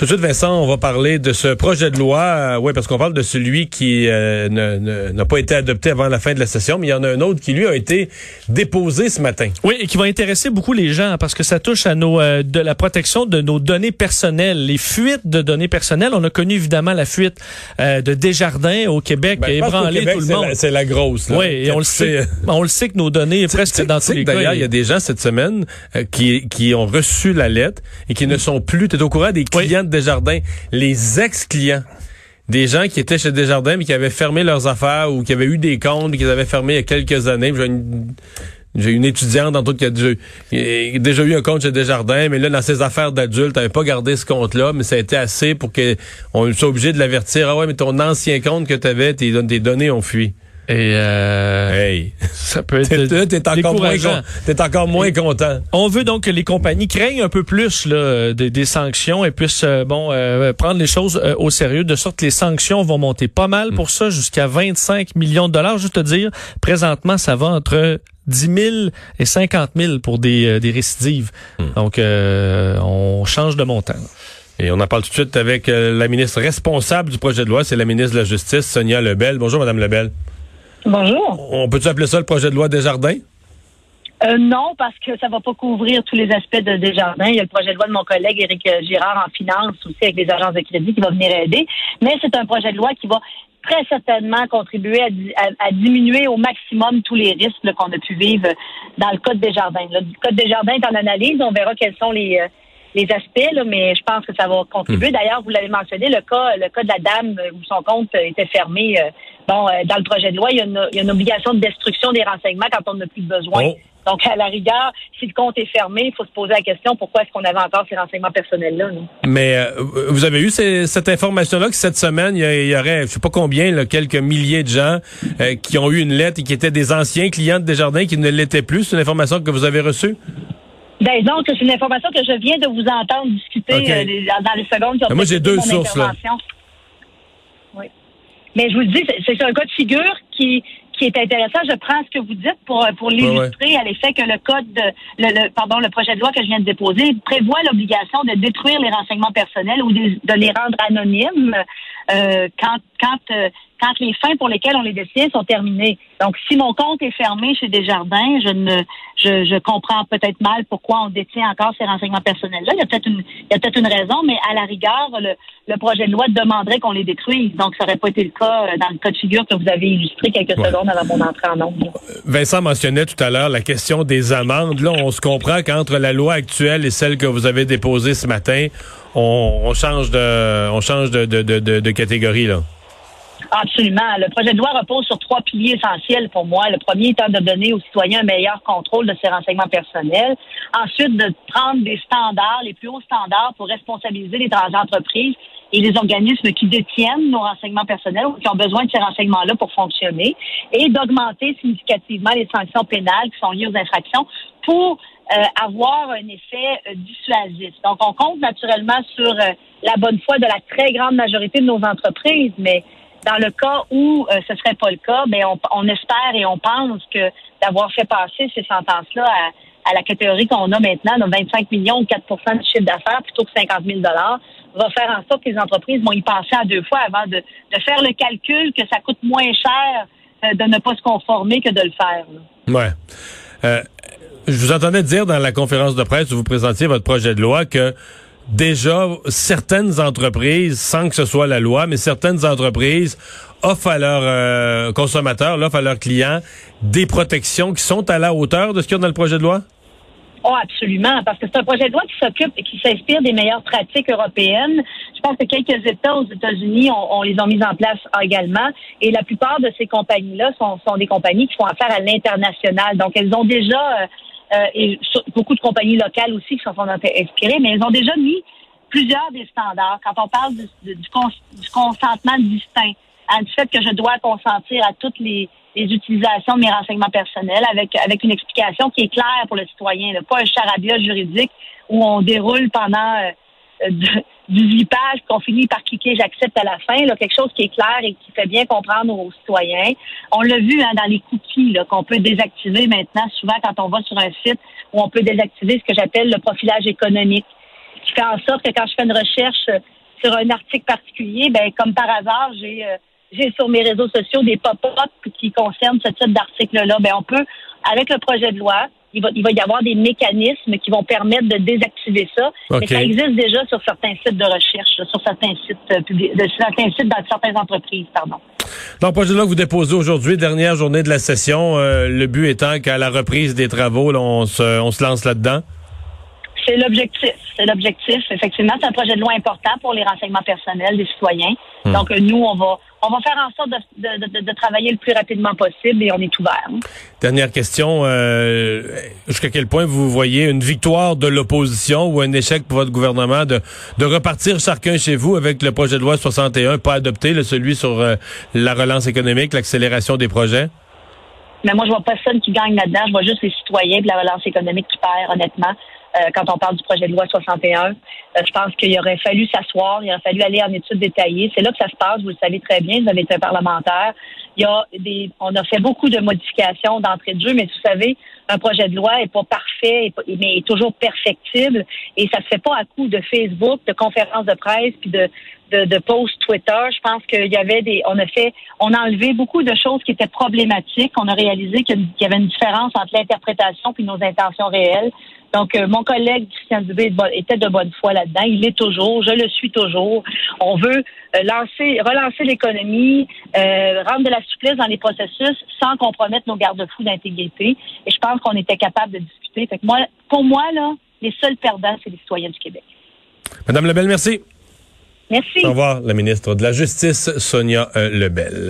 Tout de suite, Vincent, on va parler de ce projet de loi. Euh, oui, parce qu'on parle de celui qui euh, n'a pas été adopté avant la fin de la session, mais il y en a un autre qui, lui, a été déposé ce matin. Oui, et qui va intéresser beaucoup les gens parce que ça touche à nos euh, de la protection de nos données personnelles, les fuites de données personnelles. On a connu évidemment la fuite de Desjardins au Québec ben, ébranlé tout le monde. C'est la, grosse. Là, oui, et on le sait. on le sait que nos données, presque dans tous les cas. D'ailleurs, il y a des gens cette semaine qui, qui ont reçu la lettre et qui ne sont plus. Tu es au courant des clients Desjardins, les ex-clients des gens qui étaient chez Desjardins mais qui avaient fermé leurs affaires ou qui avaient eu des comptes qu'ils avaient fermés il y a quelques années. J'ai une, étudiante en tout qui a déjà, eu un compte chez Desjardins, mais là, dans ses affaires d'adulte, elle n'avait pas gardé ce compte-là, mais ça a été assez pour qu'on soit obligé de l'avertir. Ah ouais, mais ton ancien compte que tu avais, tes données ont fui. Et euh, hey. ça peut être t'es, encore moins t'es encore moins content. On veut donc que les compagnies craignent un peu plus là, des, des sanctions et puissent euh, bon euh, prendre les choses euh, au sérieux de sorte que les sanctions vont monter pas mal pour ça jusqu'à 25 millions de dollars. Juste te dire, présentement ça va entre 10 000 et 50 000 pour des, des récidives. Hmm. Donc on change de montant. Et on en parle tout de suite avec la ministre responsable du projet de loi, c'est la ministre de la Justice, Sonia Lebel. Bonjour, Madame Lebel. Bonjour. On peut-tu appeler ça le projet de loi Desjardins? Euh, non, parce que ça va pas couvrir tous les aspects de Desjardins. Il y a le projet de loi de mon collègue Éric Girard en finance aussi avec les agences de crédit qui va venir aider. Mais c'est un projet de loi qui va très certainement contribuer à, diminuer au maximum tous les risques qu'on a pu vivre dans le Code Desjardins. Le Code Desjardins est en analyse. On verra quels sont les, euh, les aspects, là, mais je pense que ça va contribuer. Hmm. D'ailleurs, vous l'avez mentionné, le cas, le cas de la dame où son compte était fermé. Euh, bon, euh, dans le projet de loi, il y, a une, il y, a une, obligation de destruction des renseignements quand on n'a plus besoin. Oh. Donc, à la rigueur, si le compte est fermé, il faut se poser la question pourquoi est-ce qu'on avait encore ces renseignements personnels-là. Mais euh, vous avez eu cette information-là que cette semaine, il y, aurait, je sais pas combien, là, quelques milliers de gens qui ont eu une lettre et qui étaient des anciens clients de Desjardins qui ne l'étaient plus. C'est une information que vous avez reçue? Ben, donc, c'est une information que je viens de vous entendre discuter euh, dans les secondes qui ont Moi, j'ai deux sources, là. Mais je vous le dis, c'est un cas de figure qui, qui est intéressant. Je prends ce que vous dites pour, pour l'illustrer à l'effet que le code, de, le, pardon, le projet de loi que je viens de déposer prévoit l'obligation de détruire les renseignements personnels ou de, de les rendre anonymes euh, quand, quand, euh, quand les fins pour lesquelles on les détient sont terminées. Donc, si mon compte est fermé chez Desjardins, je ne, je, je comprends peut-être mal pourquoi on détient encore ces renseignements personnels-là. Il y a peut-être une, il y a peut-être une raison, mais à la rigueur, le, le projet de loi demanderait qu'on les détruise. Donc, ça n'aurait pas été le cas euh, dans le cas de figure que vous avez illustré quelques secondes avant mon entrée en nombre. Vincent mentionnait tout à l'heure la question des amendes. Là, on se comprend qu'entre la loi actuelle et celle que vous avez déposée ce matin, on, on change de, on change de, de, de, de catégorie, là. Absolument. Le projet de loi repose sur trois piliers essentiels pour moi. Le premier étant de donner aux citoyens un meilleur contrôle de ses renseignements personnels. Ensuite, de prendre des standards, les plus hauts standards pour responsabiliser les entreprises et les organismes qui détiennent nos renseignements personnels ou qui ont besoin de ces renseignements-là pour fonctionner et d'augmenter significativement les sanctions pénales qui sont liées aux infractions pour euh, avoir un effet euh, dissuasif. Donc, on compte naturellement sur euh, la bonne foi de la très grande majorité de nos entreprises, mais dans le cas où euh, ce serait pas le cas, ben on, on, espère et on pense que d'avoir fait passer ces sentences-là à, à, la catégorie qu'on a maintenant, de 25 millions ou 4% de chiffre d'affaires plutôt que 50 000 va faire en sorte que les entreprises vont y penser à deux fois avant de, de faire le calcul que ça coûte moins cher euh, de ne pas se conformer que de le faire. Là. Ouais. Euh, je vous entendais dire dans la conférence de presse où vous présentiez votre projet de loi que déjà certaines entreprises, sans que ce soit la loi, mais certaines entreprises offrent à leurs euh, consommateurs, offrent à leurs clients des protections qui sont à la hauteur de ce qu'il y a dans le projet de loi? Oh, absolument, parce que c'est un projet de loi qui s'occupe et qui s'inspire des meilleures pratiques européennes. Je pense que quelques États aux États-Unis, on, les ont mis en place également. Et la plupart de ces compagnies-là sont, sont des compagnies qui font affaire à l'international. Donc, elles ont déjà euh, euh, et beaucoup de compagnies locales aussi qui sont inspirées, mais elles ont déjà mis plusieurs des standards. Quand on parle du, consentement distinct, hein, du fait que je dois consentir à toutes les, utilisations de mes renseignements personnels avec, avec une explication qui est claire pour le citoyen, pas un charabia juridique où on déroule pendant euh, du 8 pages qu'on finit par cliquer j'accepte à la fin, là, quelque chose qui est clair et qui fait bien comprendre aux citoyens. On l'a vu hein, dans les cookies qu'on peut désactiver maintenant, souvent quand on va sur un site où on peut désactiver ce que j'appelle le profilage économique qui fait en sorte que quand je fais une recherche sur un article particulier, ben comme par hasard, j'ai j'ai sur mes réseaux sociaux des pop-up qui concernent ce type d'article-là. Ben on peut, avec le projet de loi, il va, il va y avoir des mécanismes qui vont permettre de désactiver ça. Mais ça existe déjà sur certains sites de recherche, sur certains sites euh, publics, de certains sites dans certaines entreprises, pardon. Le projet de loi que vous déposez aujourd'hui, dernière journée de la session, euh, le but étant qu'à la reprise des travaux, on, se, on se lance là-dedans? C'est l'objectif. C'est l'objectif. Effectivement, c'est un projet de loi important pour les renseignements personnels des citoyens. Hmm. Donc, nous, on va, on va faire en sorte de, travailler le plus rapidement possible et on est ouvert. Dernière question. Euh, jusqu'à quel point vous voyez une victoire de l'opposition ou un échec pour votre gouvernement de, de repartir chacun chez vous avec le projet de loi 61, pas adopté, le, celui sur euh, la relance économique, l'accélération des projets? Mais moi, je vois personne qui gagne là-dedans. Je vois juste les citoyens et la relance économique qui perd, honnêtement. Euh, quand on parle du projet de loi 61. Euh, je pense qu'il aurait fallu s'asseoir, il aurait fallu aller en études détaillées. C'est là que ça se passe, vous le savez très bien, vous avez été un parlementaire. Il y a des, on a fait beaucoup de modifications d'entrée de jeu, mais vous savez, un projet de loi est pas parfait, mais est toujours perfectible. Et ça se fait pas à coup de Facebook, de conférences de presse, puis de, de, de posts Twitter. Je pense qu'il y avait des, on a fait, on a enlevé beaucoup de choses qui étaient problématiques. On a réalisé qu'il y avait une différence entre l'interprétation puis nos intentions réelles. Donc, euh, mon collègue Christian Dubé était de bonne foi là-dedans. Il est toujours. Je le suis toujours. On veut euh, lancer, relancer l'économie, euh, rendre de la souplesse dans les processus sans compromettre nos garde-fous d'intégrité. Et je pense qu'on était capable de discuter. Fait que moi, pour moi, là, les seuls perdants, c'est les citoyens du Québec. Madame Lebel, merci. Merci. Au revoir, la ministre de la Justice, Sonia Lebel.